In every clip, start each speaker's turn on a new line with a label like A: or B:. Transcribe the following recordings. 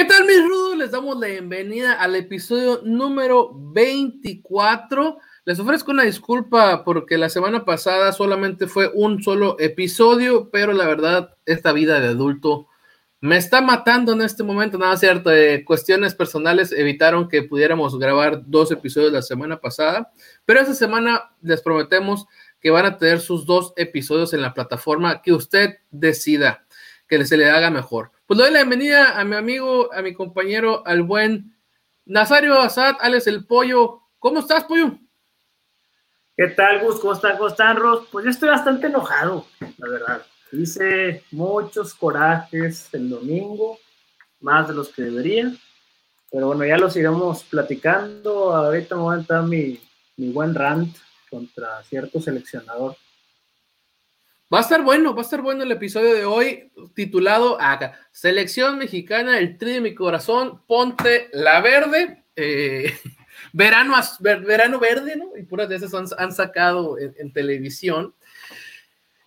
A: ¿Qué tal, mis rudos? Les damos la bienvenida al episodio número 24. Les ofrezco una disculpa porque la semana pasada solamente fue un solo episodio, pero la verdad, esta vida de adulto me está matando en este momento. Nada cierto, eh, cuestiones personales evitaron que pudiéramos grabar dos episodios la semana pasada, pero esta semana les prometemos que van a tener sus dos episodios en la plataforma que usted decida que se le haga mejor. Pues doy la bienvenida a mi amigo, a mi compañero, al buen Nazario Azad, Alex el Pollo. ¿Cómo estás, Pollo?
B: ¿Qué tal, Gus? ¿Cómo están? ¿Cómo están, Ros? Pues yo estoy bastante enojado, la verdad. Hice muchos corajes el domingo, más de los que debería. Pero bueno, ya los iremos platicando. Ahorita me voy a entrar mi, mi buen rant contra cierto seleccionador
A: Va a estar bueno, va a estar bueno el episodio de hoy, titulado acá, Selección Mexicana, el tri de mi corazón, ponte la verde, eh, verano, verano verde, ¿no? Y puras de esas han, sacado en, televisión.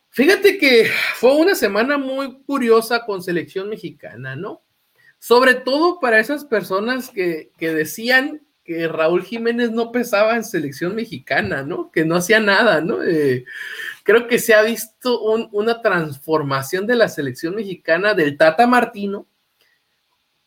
A: Fíjate que fue una semana muy curiosa con selección mexicana, ¿no? Sobre todo para esas personas que, que decían que Raúl Jiménez no pesaba en selección mexicana, ¿no? Que no hacía nada, ¿no? Eh, creo que se ha visto una transformación de la selección mexicana del Tata Martino,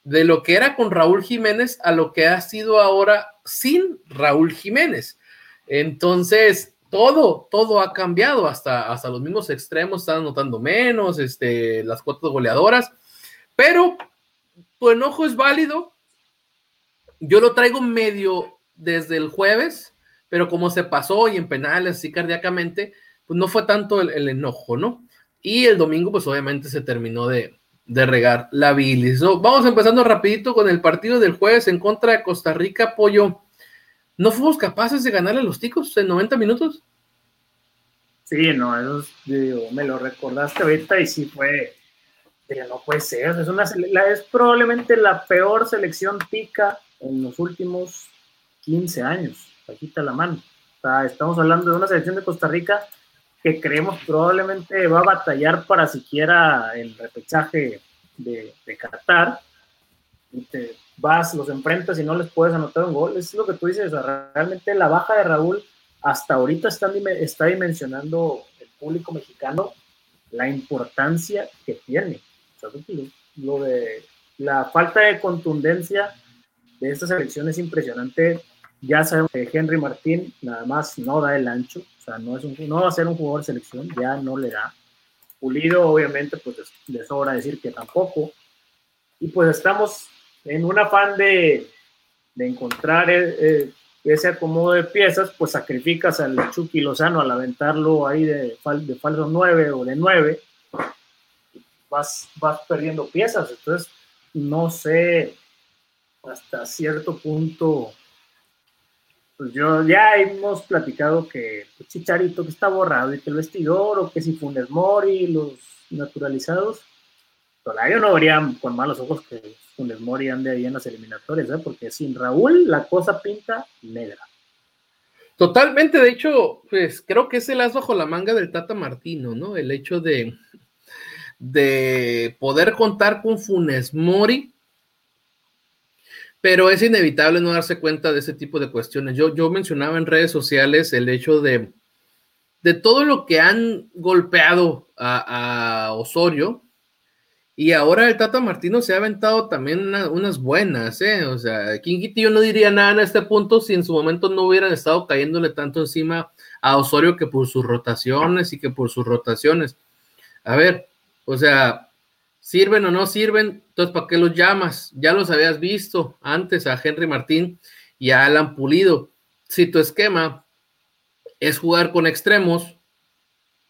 A: de lo que era con Raúl Jiménez a lo que ha sido ahora sin Raúl Jiménez. Entonces, todo, todo ha cambiado, hasta, hasta los mismos extremos están notando menos, este, las cuotas goleadoras, pero tu enojo es válido, yo lo traigo medio desde el jueves, pero como se pasó y en penales así cardíacamente, pues no fue tanto el, enojo, ¿no? Y el domingo, pues obviamente se terminó de, regar la bilis. Vamos empezando rapidito con el partido del jueves en contra de Costa Rica, Pollo. ¿No fuimos capaces de ganarle a los ticos en 90 minutos?
B: Sí, no, eso me lo recordaste ahorita y sí fue, pero no puede ser, es, una, es probablemente la peor selección tica en los últimos 15 años. Bajita la mano. estamos hablando de una selección de Costa Rica que creemos probablemente va a batallar para siquiera el repechaje de, de Qatar. Y te vas, los enfrentas y no les puedes anotar un gol. Es lo que tú dices. realmente la baja de Raúl hasta ahorita está, está dimensionando el público mexicano la importancia que tiene. lo de la falta de contundencia de esta selección es impresionante. Ya sabemos que Henry Martín nada más no da el ancho, o sea, no, es un, no va a ser un jugador de selección, ya no le da. Pulido, obviamente, pues le sobra decir que tampoco. Y pues estamos en un afán de, de encontrar eh, eh, ese acomodo de piezas, pues sacrificas al Chucky Lozano al aventarlo ahí de, de falso 9 o de 9, vas, vas perdiendo piezas. Entonces, no sé hasta cierto punto, pues yo ya hemos platicado que pues, Chicharito que está borrado y que el vestidor, o que si Funes Mori, los naturalizados, todavía no verían con malos ojos que Funes Mori ande ahí en las eliminatorias, ¿eh? porque sin Raúl la cosa pinta negra.
A: Totalmente, de hecho, pues creo que es el as bajo la manga del Tata Martino, ¿no? El hecho de, de poder contar con Funes Mori pero es inevitable no darse cuenta de ese tipo de cuestiones. Yo, yo mencionaba en redes sociales el hecho de, de todo lo que han golpeado a, Osorio, y ahora el Tata Martino se ha aventado también unas buenas, ¿eh? O sea, Quinquiti yo no diría nada en este punto si en su momento no hubieran estado cayéndole tanto encima a Osorio que por sus rotaciones y que por sus rotaciones. A ver, o sea, ¿Sirven o no sirven? Entonces, ¿para qué los llamas? Ya los habías visto antes a Henry Martín y a Alan Pulido. Si tu esquema es jugar con extremos,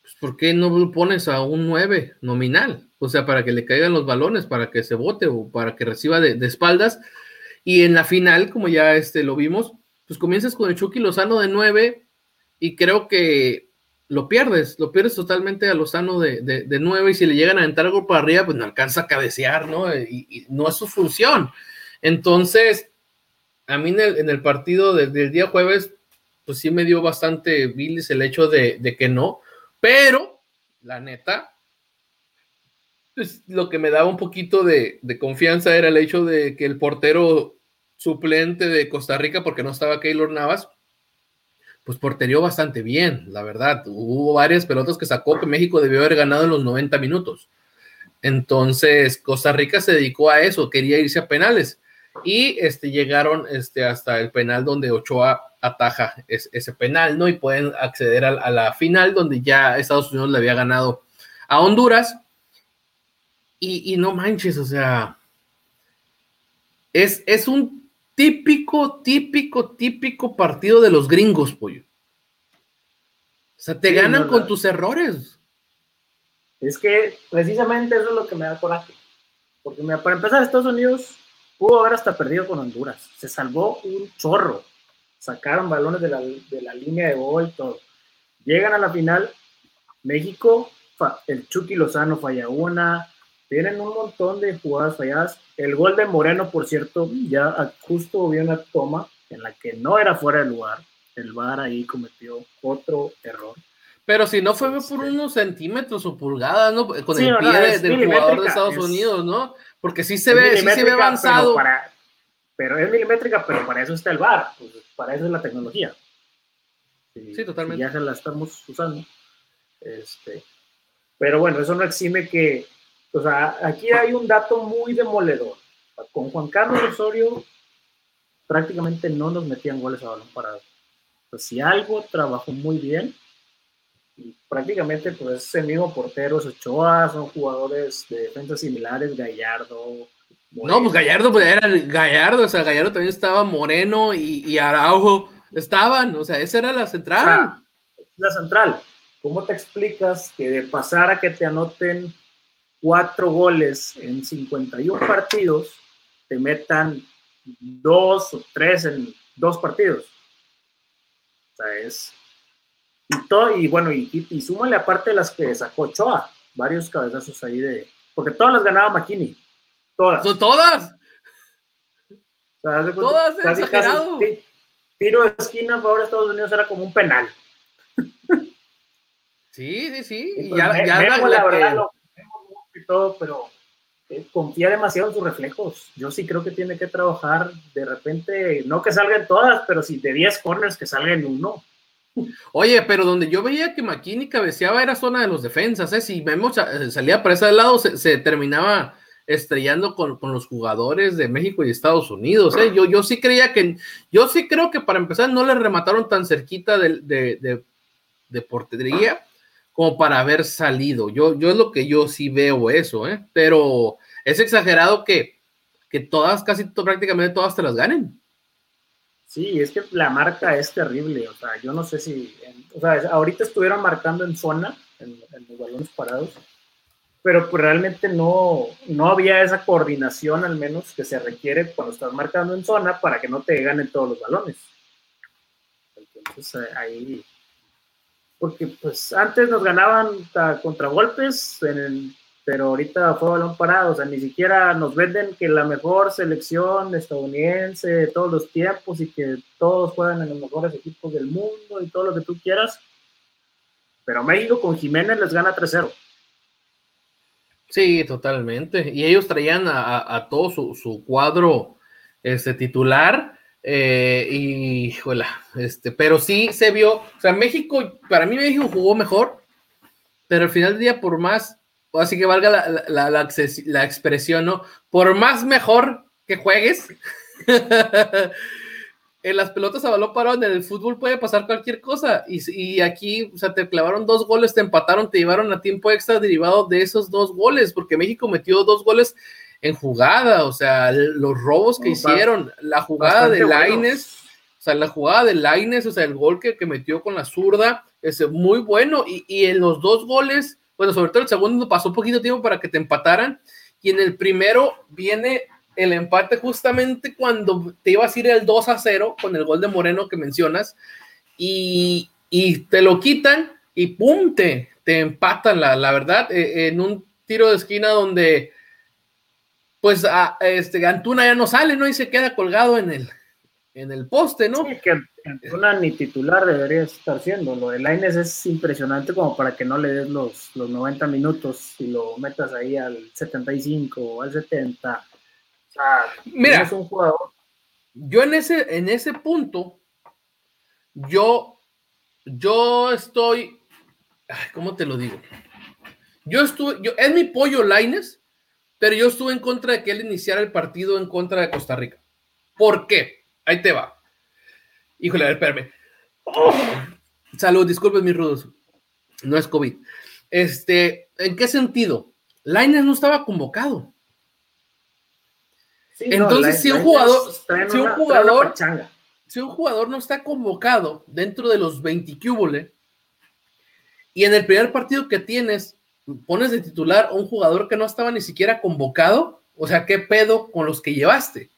A: pues ¿por qué no lo pones a un 9 nominal? O sea, para que le caigan los balones, para que se bote o para que reciba de, espaldas. Y en la final, como ya este, lo vimos, pues comienzas con el Chucky Lozano de 9 y creo que lo pierdes, lo pierdes totalmente a Lozano de, de, nueve y si le llegan a aventar algo para arriba, pues no alcanza a cabecear, ¿no? Y, no es su función. Entonces, a mí en el, partido del día jueves, pues sí me dio bastante bilis el hecho de, que no, pero la neta, pues, lo que me daba un poquito de, confianza era el hecho de que el portero suplente de Costa Rica, porque no estaba Keylor Navas, pues porterió bastante bien, la verdad. Hubo varias pelotas que sacó que México debió haber ganado en los 90 minutos. Entonces, Costa Rica se dedicó a eso, quería irse a penales. Y este, llegaron este, hasta el penal donde Ochoa ataja ese penal, ¿no? Y pueden acceder a, la final donde ya Estados Unidos le había ganado a Honduras. Y, no manches, o sea, es, es un típico, típico, típico partido de los gringos, pollo. O sea, te ganan con tus errores.
B: Es que precisamente eso es lo que me da coraje. Porque para empezar, Estados Unidos pudo haber hasta perdido con Honduras. Se salvó un chorro. Sacaron balones de la, de la línea de gol, todo. Llegan a la final. México, el Chucky Lozano falla una. Tienen un montón de jugadas falladas. El gol de Moreno, por cierto, ya justo hubo una toma en la que no era fuera de lugar. El VAR ahí cometió otro error.
A: Pero si no fue por este unos centímetros o pulgadas, ¿no? Con el pie del jugador de Estados Unidos, ¿no? Porque sí se ve, sí se ve avanzado.
B: Pero, es milimétrica, pero para eso está el VAR, pues, para eso es la tecnología.
A: Sí, totalmente.
B: ya se la estamos usando. Este, pero bueno, eso no exime que, o sea, aquí hay un dato muy demoledor. Con Juan Carlos Osorio prácticamente no nos metían goles a balón parado. si algo trabajó muy bien, y prácticamente pues el mismo portero, Ochoa, son jugadores de defensa similares, Gallardo.
A: No, pues Gallardo pues era Gallardo, o sea, Gallardo también estaba Moreno y, y Araujo estaban, o sea, esa era la central.
B: la central. ¿Cómo te explicas que de pasar a que te anoten cuatro goles en 51 partidos, te metan dos o tres en dos partidos? O sea, es, y, todo, y bueno, y, y, súmale aparte las que sacó Choa, varios cabezazos ahí de. Porque todas las ganaba McKinney. Todas.
A: ¿Son todas? todas, casi, exagerado.
B: tiro de esquina a favor de Estados Unidos era como un penal.
A: Sí, sí, sí.
B: Y pues ya, ya la, la, verdad, lo y todo, pero eh, confía demasiado en sus reflejos. Yo sí creo que tiene que trabajar de repente, no que salgan todas, pero si de 10 corners que salgan uno.
A: Oye, pero donde yo veía que McKinney cabeceaba era zona de los defensas, ¿eh? Si vemos, eh, salía para ese lado, se, terminaba estrellando con, los jugadores de México y Estados Unidos, ¿eh? Yo, yo sí creía que, yo sí creo que para empezar no le remataron tan cerquita de, de, de, portería como para haber salido. Yo, yo es lo que yo sí veo eso, ¿eh? Pero es exagerado que, que todas, casi prácticamente todas te las ganen.
B: Sí, es que la marca es terrible. O sea, yo no sé si. o sea, ahorita estuvieron marcando en zona, en, los balones parados, pero pues realmente no, no había esa coordinación, al menos, que se requiere cuando estás marcando en zona para que no te ganen todos los balones. Entonces ahí. Porque pues antes nos ganaban contra golpes en el pero ahorita fue balón parado, o sea, ni siquiera nos venden que la mejor selección estadounidense de todos los tiempos y que todos juegan en los mejores equipos del mundo y todo lo que tú quieras, pero México con Jiménez les gana 3-0.
A: Sí, totalmente. Y ellos traían a, todo su, cuadro este, titular. Eh, y, este, pero sí se vio, o sea, México, para mí México jugó mejor, pero al final del día, por más así que valga la, la, expresión, ¿no? Por más mejor que juegues, en las pelotas a balón parado, en el fútbol puede pasar cualquier cosa. Y, aquí, o sea, te clavaron dos goles, te empataron, te llevaron a tiempo extra derivado de esos dos goles, porque México metió dos goles en jugada, o sea, los robos que hicieron, la jugada de Laines, o sea, la jugada de Laines, o sea, el gol que, que metió con la zurda, es muy bueno. Y, y en los dos goles bueno, sobre todo el segundo pasó poquito tiempo para que te empataran. Y en el primero viene el empate justamente cuando te ibas a ir el 2 a 0 con el gol de Moreno que mencionas. Y, te lo quitan y ¡pum! te, empatan, la, la verdad, eh, en un tiro de esquina donde pues a, este, Antuna ya no sale, ¿no? Y se queda colgado en el, en el poste, ¿no?
B: Sí, que Antuna ni titular debería estar siendo. Lo de Laines es impresionante como para que no le des los, los 90 minutos y lo metas ahí al 75 o al 70. O sea,
A: Mira,
B: es un jugador.
A: Yo en ese, en ese punto, yo, yo estoy, ay, ¿cómo te lo digo? Yo estuve, yo, es mi pollo Laines, pero yo estuve en contra de que él iniciara el partido en contra de Costa Rica. ¿Por qué? Ahí te va. Híjole, a ver, espérame. Salud, disculpen mis rudos. No es COVID. Este, ¿en qué sentido? Laines no estaba convocado.
B: Sí,
A: Entonces,
B: no,
A: si un jugador, si un
B: una-
A: jugador, si un jugador no está convocado dentro de los 20 cúbole, y en el primer partido que tienes pones de titular a un jugador que no estaba ni siquiera convocado, o sea, ¿qué pedo con los que llevaste?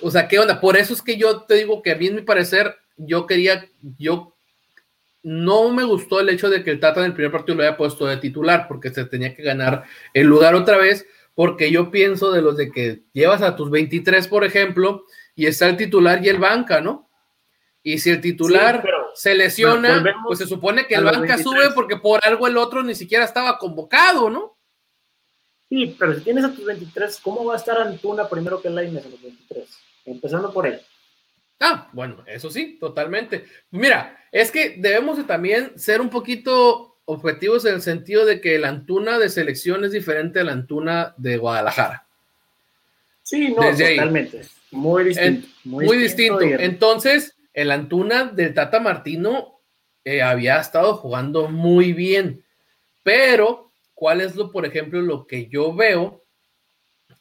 A: O sea, ¿qué onda? Por eso es que yo te digo que a mí, en mi parecer, yo quería, yo no me gustó el hecho de que el Tata en el primer partido lo haya puesto de titular, porque se tenía que ganar el lugar otra vez, porque yo pienso de los de que llevas a tus 23, por ejemplo, y está el titular y el banca, ¿no? Y si el titular
B: Sí,
A: se lesiona, pues se supone que el banca
B: 23.
A: sube porque por algo el otro ni siquiera estaba convocado, ¿no?
B: Sí, pero si tienes a tus 23, ¿cómo va a estar Antuna primero que Lainez a los 23? Empezando por él.
A: Ah, bueno, eso sí, totalmente. Mira, es que debemos de también ser un poquito objetivos en el sentido de que la Antuna de selección es diferente a la Antuna de Guadalajara.
B: Sí, no,
A: Desde ahí.
B: totalmente. Muy distinto.
A: Muy,
B: muy,
A: distinto. Entonces, el Antuna del Tata Martino eh, había estado jugando muy bien. Pero, ¿cuál es lo, por ejemplo, lo que yo veo?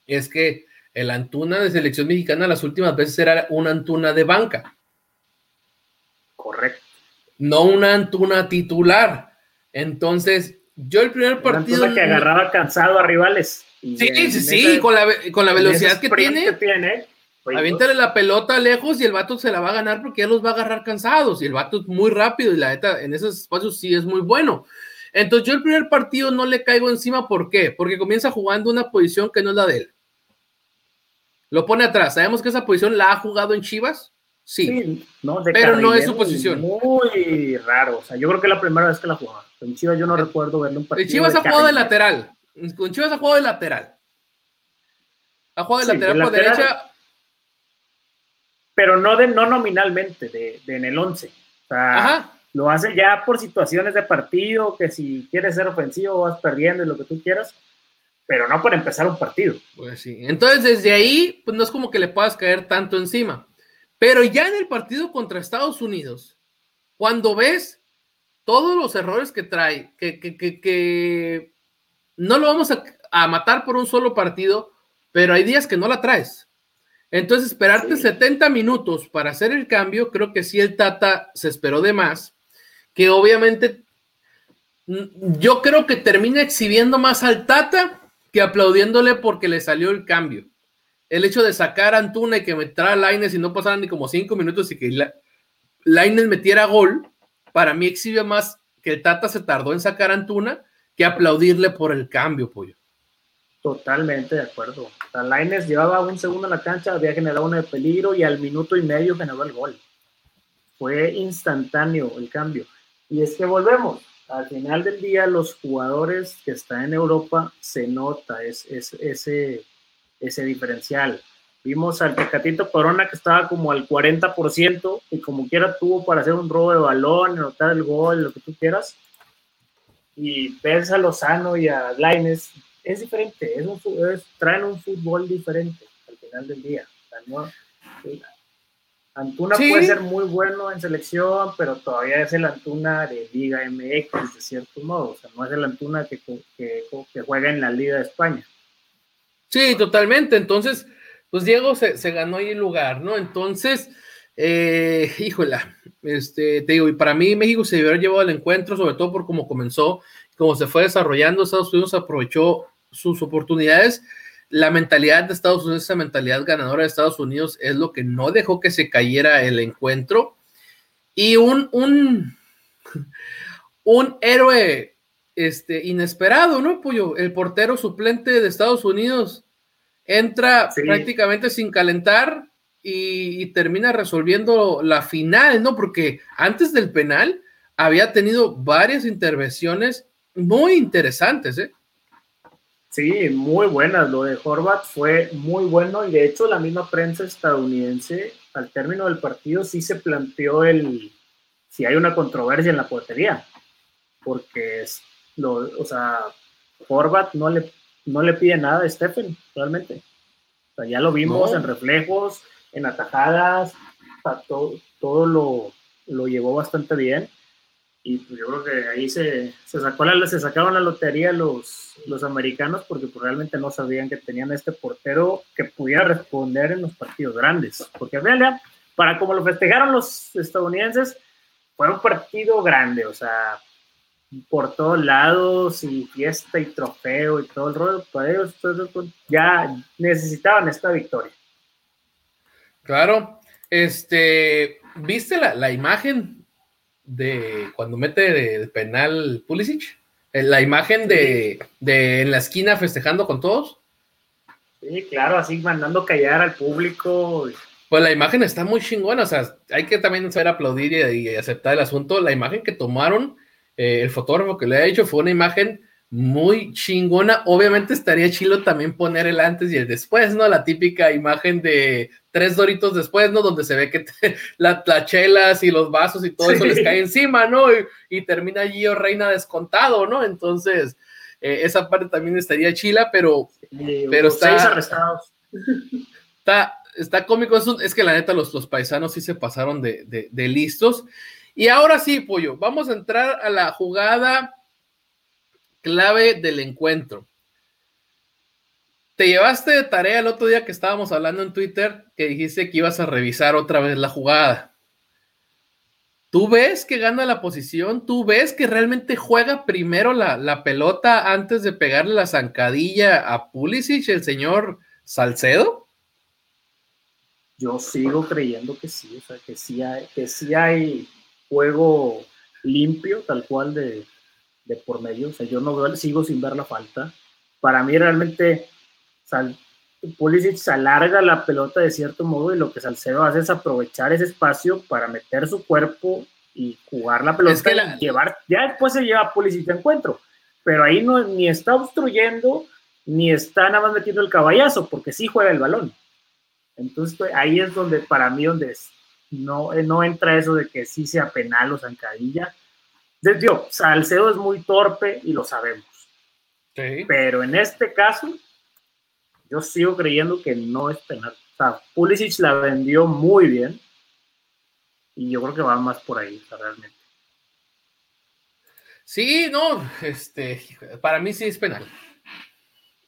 A: Es que el Antuna de selección mexicana las últimas veces era una Antuna de banca.
B: Correcto.
A: no una Antuna titular. Entonces, yo el primer partido.
B: Antuna que agarraba cansado a rivales.
A: Sí, sí,
B: esa-
A: sí, con la, con la velocidad que tiene,
B: tiene, pues,
A: aviéntale la pelota lejos y el vato se la va a ganar porque ya los va a agarrar cansados. Y el vato es muy rápido y la neta en esos espacios sí es muy bueno. Entonces, yo el primer partido no le caigo encima. ¿Por qué? Porque comienza jugando una posición que no es la de él. Lo pone atrás. Sabemos que esa posición la ha jugado en Chivas. Sí.
B: Sí, no,
A: Pero no es su posición.
B: Muy raro. O sea, yo creo que es la primera vez que la jugaba. En Chivas yo no recuerdo verle un partido.
A: El Chivas ha jugado de lateral. Con Chivas ha jugado de lateral. Ha jugado de
B: Sí,
A: lateral por
B: lateral.
A: derecha.
B: Pero no, de, no nominalmente, de, de en el 11. O sea,
A: Ajá.
B: lo hace ya por situaciones de partido, que si quieres ser ofensivo vas perdiendo y lo que tú quieras, pero no por empezar un partido.
A: Pues sí. Entonces, desde ahí, pues no es como que le puedas caer tanto encima. Pero ya en el partido contra Estados Unidos, cuando ves todos los errores que trae, que, que, que, que no lo vamos a, a matar por un solo partido, pero hay días que no la traes. Entonces, esperarte
B: Sí.
A: 70 minutos para hacer el cambio, creo que sí el Tata se esperó de más, que obviamente mm, yo creo que termina exhibiendo más al Tata que aplaudiéndole porque le salió el cambio. El hecho de sacar a Antuna y que metiera a Laines y no pasaran ni como cinco minutos y que la, Laines metiera gol, para mí exhibe más que el Tata se tardó en sacar a Antuna que aplaudirle por el cambio, pollo.
B: Totalmente de acuerdo. O llevaba un segundo en la cancha, había generado uno de peligro y al minuto y medio generó el gol. Fue instantáneo el cambio. Y es que volvemos. Al final del día, los jugadores que están en Europa se nota es, es- ese, ese diferencial. Vimos al Tecatito Corona que estaba como al 40% y como quiera tuvo para hacer un robo de balón, anotar el gol, lo que tú quieras. Y ves a Lozano y a Lainez es diferente, es un, es- traen un fútbol diferente al final del día. O sea, no- sí. Antuna
A: Sí.
B: puede ser muy bueno en selección, pero todavía es el Antuna de Liga MX, de cierto modo. O sea, no es el Antuna que, que, que juega en la Liga de España.
A: Sí, totalmente. Entonces, pues Diego se, se ganó ahí el lugar, ¿no? Entonces, eh, híjola, este, te digo, y para mí México se debió haber llevado al encuentro, sobre todo por cómo comenzó, cómo se fue desarrollando, Estados Unidos aprovechó sus oportunidades. La mentalidad de Estados Unidos, esa mentalidad ganadora de Estados Unidos es lo que no dejó que se cayera el encuentro. Y un, un, un héroe este, inesperado, ¿no, Pollo? El portero suplente de Estados Unidos entra
B: Sí.
A: prácticamente sin calentar y, termina resolviendo la final, ¿no? Porque antes del penal había tenido varias intervenciones muy interesantes, ¿eh?
B: Sí, muy buenas. Lo de Horvat fue muy bueno y de hecho la misma prensa estadounidense al término del partido sí se planteó el si hay una controversia en la portería, porque es lo, o sea, Horvat no le, no le pide nada a Stephen, realmente. O sea, ya lo vimos en reflejos, en atajadas, todo, todo lo, lo llevó bastante bien y pues yo creo que ahí se, se, sacó la, se sacaron la lotería los, los americanos porque pues realmente no sabían que tenían este portero que pudiera responder en los partidos grandes. Porque en realidad, para como lo festejaron los estadounidenses, fue un partido grande, o sea, por todos lados y fiesta y trofeo y todo el rollo, para ellos ya necesitaban esta victoria.
A: Claro, este, ¿viste la, la imagen de cuando mete el penal Pulisic? La imagen de, en la esquina festejando con todos.
B: Sí, claro, así mandando callar al público.
A: Pues la imagen está muy chingona, o sea, hay que también saber aplaudir y, aceptar el asunto. La imagen que tomaron, eh, el fotógrafo que le ha hecho fue una imagen muy chingona. Obviamente estaría chilo también poner el antes y el después, ¿no? La típica imagen de tres doritos después, ¿no? Donde se ve que las chelas y los vasos y todo eso les cae encima, ¿no? Y, termina allí o Reina descontado, ¿no? Entonces, eh, esa parte también estaría chila, pero, pero está...
B: arrestados.
A: Está, está cómico, es, que la neta los, los paisanos sí se pasaron de, de listos. Y ahora sí, Pollo, vamos a entrar a la jugada clave del encuentro. Te llevaste de tarea el otro día que estábamos hablando en Twitter que dijiste que ibas a revisar otra vez la jugada. ¿Tú ves que gana la posición? ¿Tú ves que realmente juega primero la, pelota antes de pegarle la zancadilla a Pulisic, el señor Salcedo?
B: Yo sigo creyendo que sí, o sea, que sí hay, que sí hay juego limpio, tal cual de, de por medio. O sea, yo no veo, sigo sin ver la falta. Para mí realmente Sal, Pulisic se alarga la pelota de cierto modo y lo que Salcedo hace es aprovechar ese espacio para meter su cuerpo y jugar la pelota y llevar, ya después se lleva a Pulisic de encuentro, pero ahí no, ni está obstruyendo, ni está nada más metiendo el caballazo, porque sí juega el balón. Entonces pues, ahí es donde para mí donde no, no entra eso de que sí sea penal o zancadilla, Dios, Salcedo es muy torpe y lo sabemos. Pero en este caso, yo sigo creyendo que no es penal. O sea, Pulisic la vendió muy bien y yo creo que va más por ahí, realmente.
A: Sí, no, este, para mí sí es penal.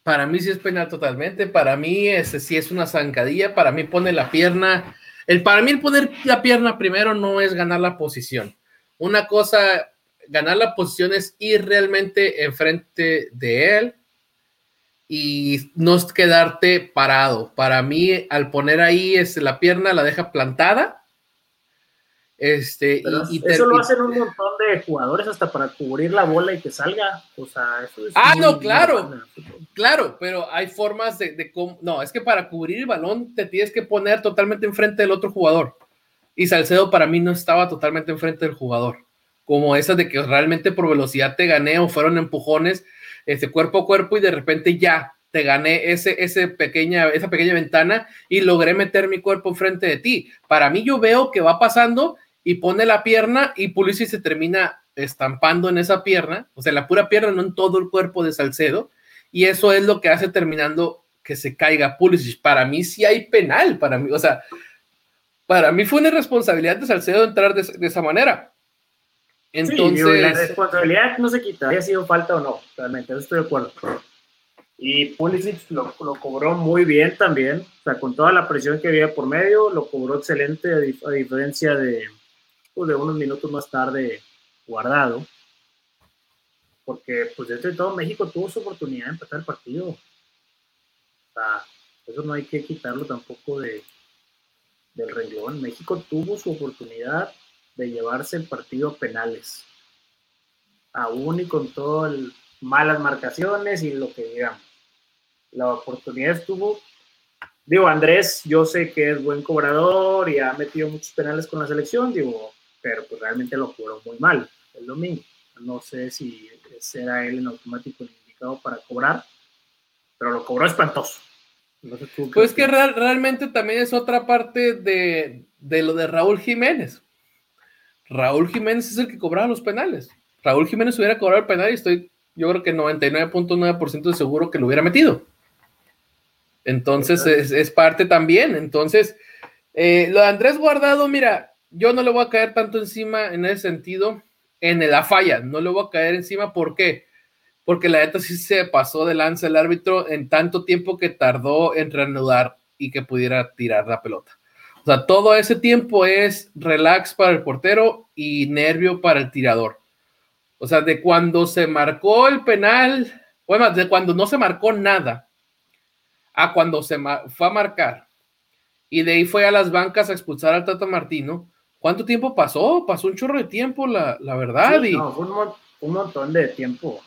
A: Para mí sí es penal totalmente. Para mí ese sí es una zancadilla. Para mí pone la pierna. El, para mí el poner la pierna primero no es ganar la posición. Una cosa ganar la posición es ir realmente enfrente de él y no quedarte parado. Para mí, al poner ahí este, la pierna, la deja plantada. Este,
B: y, eso lo hacen un montón de jugadores hasta para cubrir la bola y que salga. O sea, eso es
A: ah, no, claro, claro, pero hay formas de, de no, es que para cubrir el balón te tienes que poner totalmente enfrente del otro jugador. Y Salcedo para mí no estaba totalmente enfrente del jugador como esas de que realmente por velocidad te gané o fueron empujones, ese cuerpo a cuerpo y de repente ya te gané ese, ese pequeña, esa pequeña ventana y logré meter mi cuerpo enfrente de ti. Para mí yo veo que va pasando y pone la pierna y Pulisic se termina estampando en esa pierna, o sea, la pura pierna, no en todo el cuerpo de Salcedo, y eso es lo que hace terminando que se caiga Pulisic. Para mí sí hay penal, para mí, o sea, para mí fue una responsabilidad de Salcedo entrar de esa manera. Entonces,
B: la responsabilidad no se quita, haya sido falta o no, realmente, eso estoy de acuerdo. Y Pulisic lo, cobró muy bien también, o sea, con toda la presión que había por medio, lo cobró excelente, a, diferencia de, pues, de unos minutos más tarde guardado. Porque, pues, desde todo México tuvo su oportunidad de empezar el partido. O sea, eso no hay que quitarlo tampoco de, del renglón. México tuvo su oportunidad de llevarse el partido a penales. Aún y con todas malas marcaciones y lo que digamos. La oportunidad estuvo digo, Andrés, yo sé que es buen cobrador y ha metido muchos penales con la selección, digo, pero pues realmente lo cobró muy mal el domingo. No sé si será él en automático el indicado para cobrar, pero lo cobró espantoso.
A: pues que realmente también es otra parte de, de lo de Raúl Jiménez. Raúl Jiménez es el que cobraba los penales. Raúl Jiménez hubiera cobrado el penal y estoy, yo creo que 99.9% de seguro que lo hubiera metido. Entonces es, parte también. Entonces, eh, lo de Andrés Guardado, mira, yo no le voy a caer tanto encima en ese sentido, en la falla, no le voy a caer encima, ¿por qué? Porque la neta sí se pasó de lanza el árbitro en tanto tiempo que tardó en reanudar y que pudiera tirar la pelota. O sea, todo ese tiempo es relax para el portero y nervio para el tirador. O sea, de cuando se marcó el penal, bueno, de cuando no se marcó nada, a cuando se fue a marcar, y de ahí fue a las bancas a expulsar al Tata Martino, ¿cuánto tiempo pasó? Pasó un chorro de tiempo, la, verdad. y,
B: no, fue un, montón de tiempo.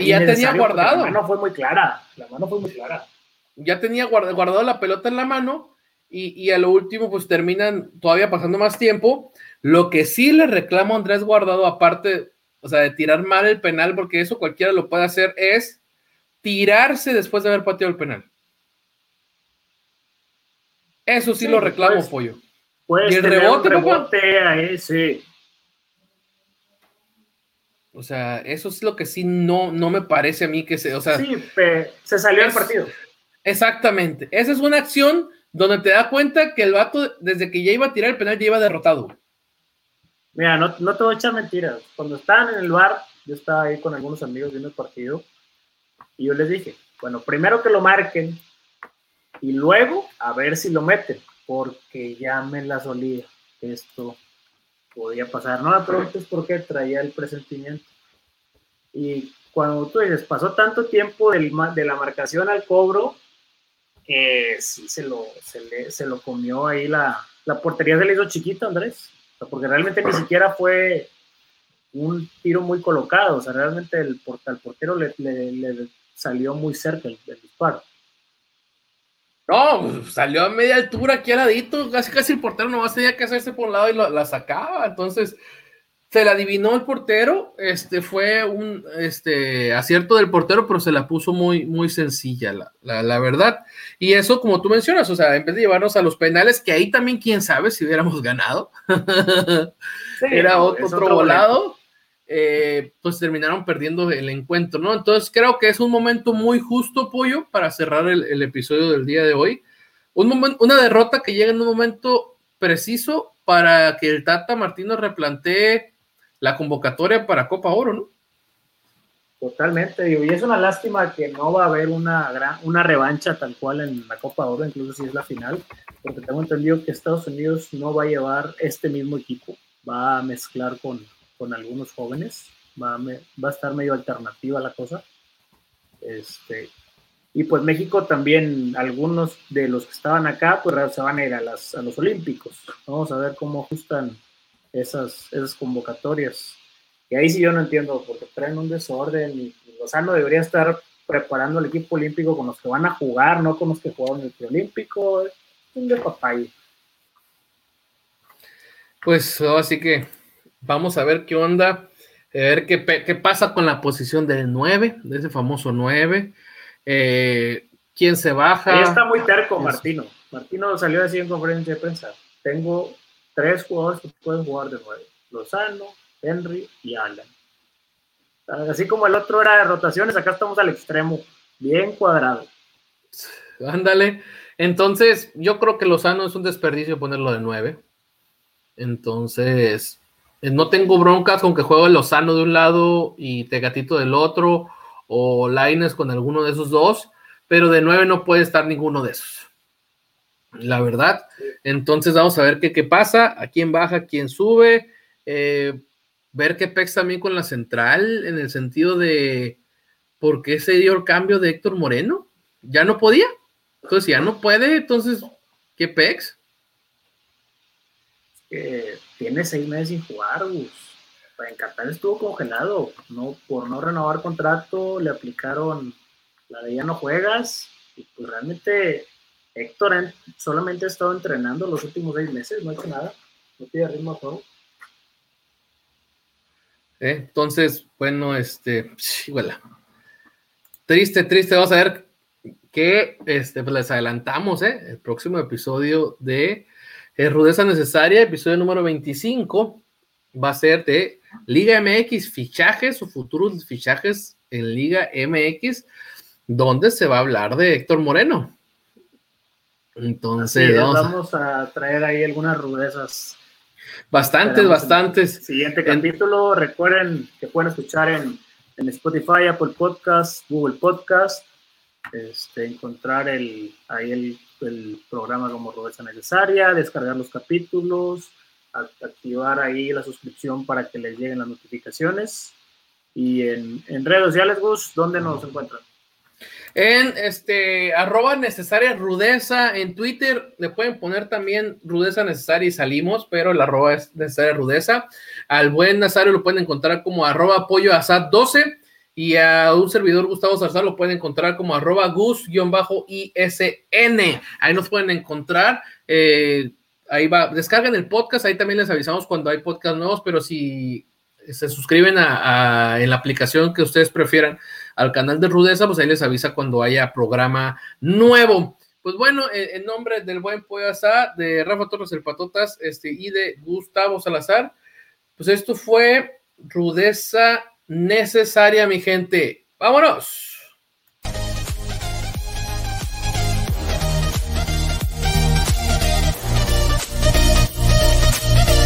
A: y ya tenía guardado. La
B: mano fue muy clara, la mano fue muy clara.
A: Ya tenía guardado la pelota en la mano y, a lo último, pues terminan todavía pasando más tiempo. Lo que sí le reclamo a Andrés Guardado, aparte, o sea, de tirar mal el penal, porque eso cualquiera lo puede hacer, es tirarse después de haber pateado el penal. Eso sí, lo reclamo, pues, Pollo.
B: y el rebote, rebote a ese.
A: O sea, eso es lo que sí no, no me parece a mí que se. O sea,
B: sí, se salió del partido.
A: Exactamente. Esa es una acción donde te das cuenta que el vato, desde que ya iba a tirar el penal, ya iba derrotado.
B: Mira, no, no te voy mentiras. Cuando estaban en el bar, yo estaba ahí con algunos amigos viendo el partido, y yo les dije, bueno, primero que lo marquen, y luego a ver si lo meten, porque ya me la solía. Esto podía pasar. No me preguntes por qué traía el presentimiento. Y cuando tú dices, pasó tanto tiempo del, de la marcación al cobro, eh, sí se lo, se, lo comió ahí la, la portería se le hizo chiquita, Andrés, porque realmente ni siquiera fue un tiro muy colocado, o sea, realmente el, portero le, salió muy cerca el, disparo.
A: No, salió a media altura aquí al ladito, casi casi el portero no tenía que hacerse por un lado y la sacaba, entonces se la adivinó el portero, este fue un este, acierto del portero, pero se la puso muy, muy sencilla, la, verdad. Y eso, como tú mencionas, o sea, en vez de llevarnos a los penales, que ahí también quién sabe si hubiéramos ganado, era otro, volado, eh, pues terminaron perdiendo el encuentro, ¿no? Entonces creo que es un momento muy justo, Pollo, para cerrar el, episodio del día de hoy. Un una derrota que llega en un momento preciso para que el Tata Martino replantee la convocatoria para Copa Oro, ¿no?
B: Totalmente, digo, y es una lástima que no va a haber una, gran, una revancha tal cual en la Copa Oro, incluso si es la final, porque tengo entendido que Estados Unidos no va a llevar este mismo equipo, va a mezclar con, con algunos jóvenes, va a, va a estar medio alternativa la cosa. Este, y pues México también, algunos de los que estaban acá, pues se van a ir a, las, a los Olímpicos. Vamos a ver cómo ajustan esas, esas convocatorias. Y ahí sí yo no entiendo, porque traen un desorden y Lozano debería estar preparando el equipo olímpico con los que van a jugar, no con los que jugaron el preolímpico. Un de papay.
A: Pues así que vamos a ver qué onda, a ver qué, qué pasa con la posición del 9, de ese famoso 9. Eh, ¿Quién se baja?
B: Ahí está muy terco Martino. Martino salió así en conferencia de prensa. Tengo tres jugadores que pueden jugar de nueve. Lozano, Henry y Alan. Así como el otro era de rotaciones, acá estamos al extremo, bien cuadrado.
A: Ándale. Entonces, yo creo que Lozano es un desperdicio ponerlo de nueve. Entonces, eh, no tengo broncas con que juegue Lozano de un lado y Tegatito del otro, o Laines con alguno de esos dos, pero de nueve no puede estar ninguno de esos la verdad. Entonces vamos a ver qué, qué pasa, a quién baja, quién sube, eh, ver qué pex también con la central, en el sentido de por qué se dio el cambio de Héctor Moreno. Ya no podía. Entonces, ya no puede, entonces, ¿qué pex?
B: tiene seis meses sin jugar, Gus. En Qatar estuvo congelado, no, por no renovar contrato, le aplicaron la de ya no juegas, y pues realmente Héctor solamente ha estado entrenando los últimos seis meses, no ha hecho nada, no tiene ritmo a juego.
A: ¿Eh? Entonces, bueno, este, igual. Triste, triste. Vamos a ver que este, pues les adelantamos ¿eh? el próximo episodio de eh, Rudeza Necesaria, episodio número 25, va a ser de Liga MX, fichajes o futuros fichajes en Liga MX, donde se va a hablar de Héctor Moreno. Entonces,
B: vamos, a... traer ahí algunas rudezas.
A: Bastantes, bastantes.
B: Siguiente capítulo, recuerden que pueden escuchar en, en Spotify, Apple Podcast, Google Podcast este, encontrar el, ahí el, programa como Rudeza Necesaria, descargar los capítulos, activar ahí la suscripción para que les lleguen las notificaciones. Y en, redes sociales, Gus, ¿dónde nos encuentran?
A: En este arroba necesaria rudeza en Twitter le pueden poner también rudeza necesaria y salimos, pero el arroba es necesaria rudeza. Al buen Nazario lo pueden encontrar como arroba apoyo asad 12 y a un servidor Gustavo Zarzar lo pueden encontrar como arroba gus-isn. Ahí nos pueden encontrar. Eh, ahí va, descarguen el podcast, ahí también les avisamos cuando hay podcast nuevos, pero si se suscriben a, en la aplicación que ustedes prefieran al canal de Rudeza, pues ahí les avisa cuando haya programa nuevo. Pues bueno, en, nombre del buen Pollo de Rafa Torres el Patotas este, y de Gustavo Salazar, pues esto fue Rudeza necesaria, mi gente. ¡Vámonos!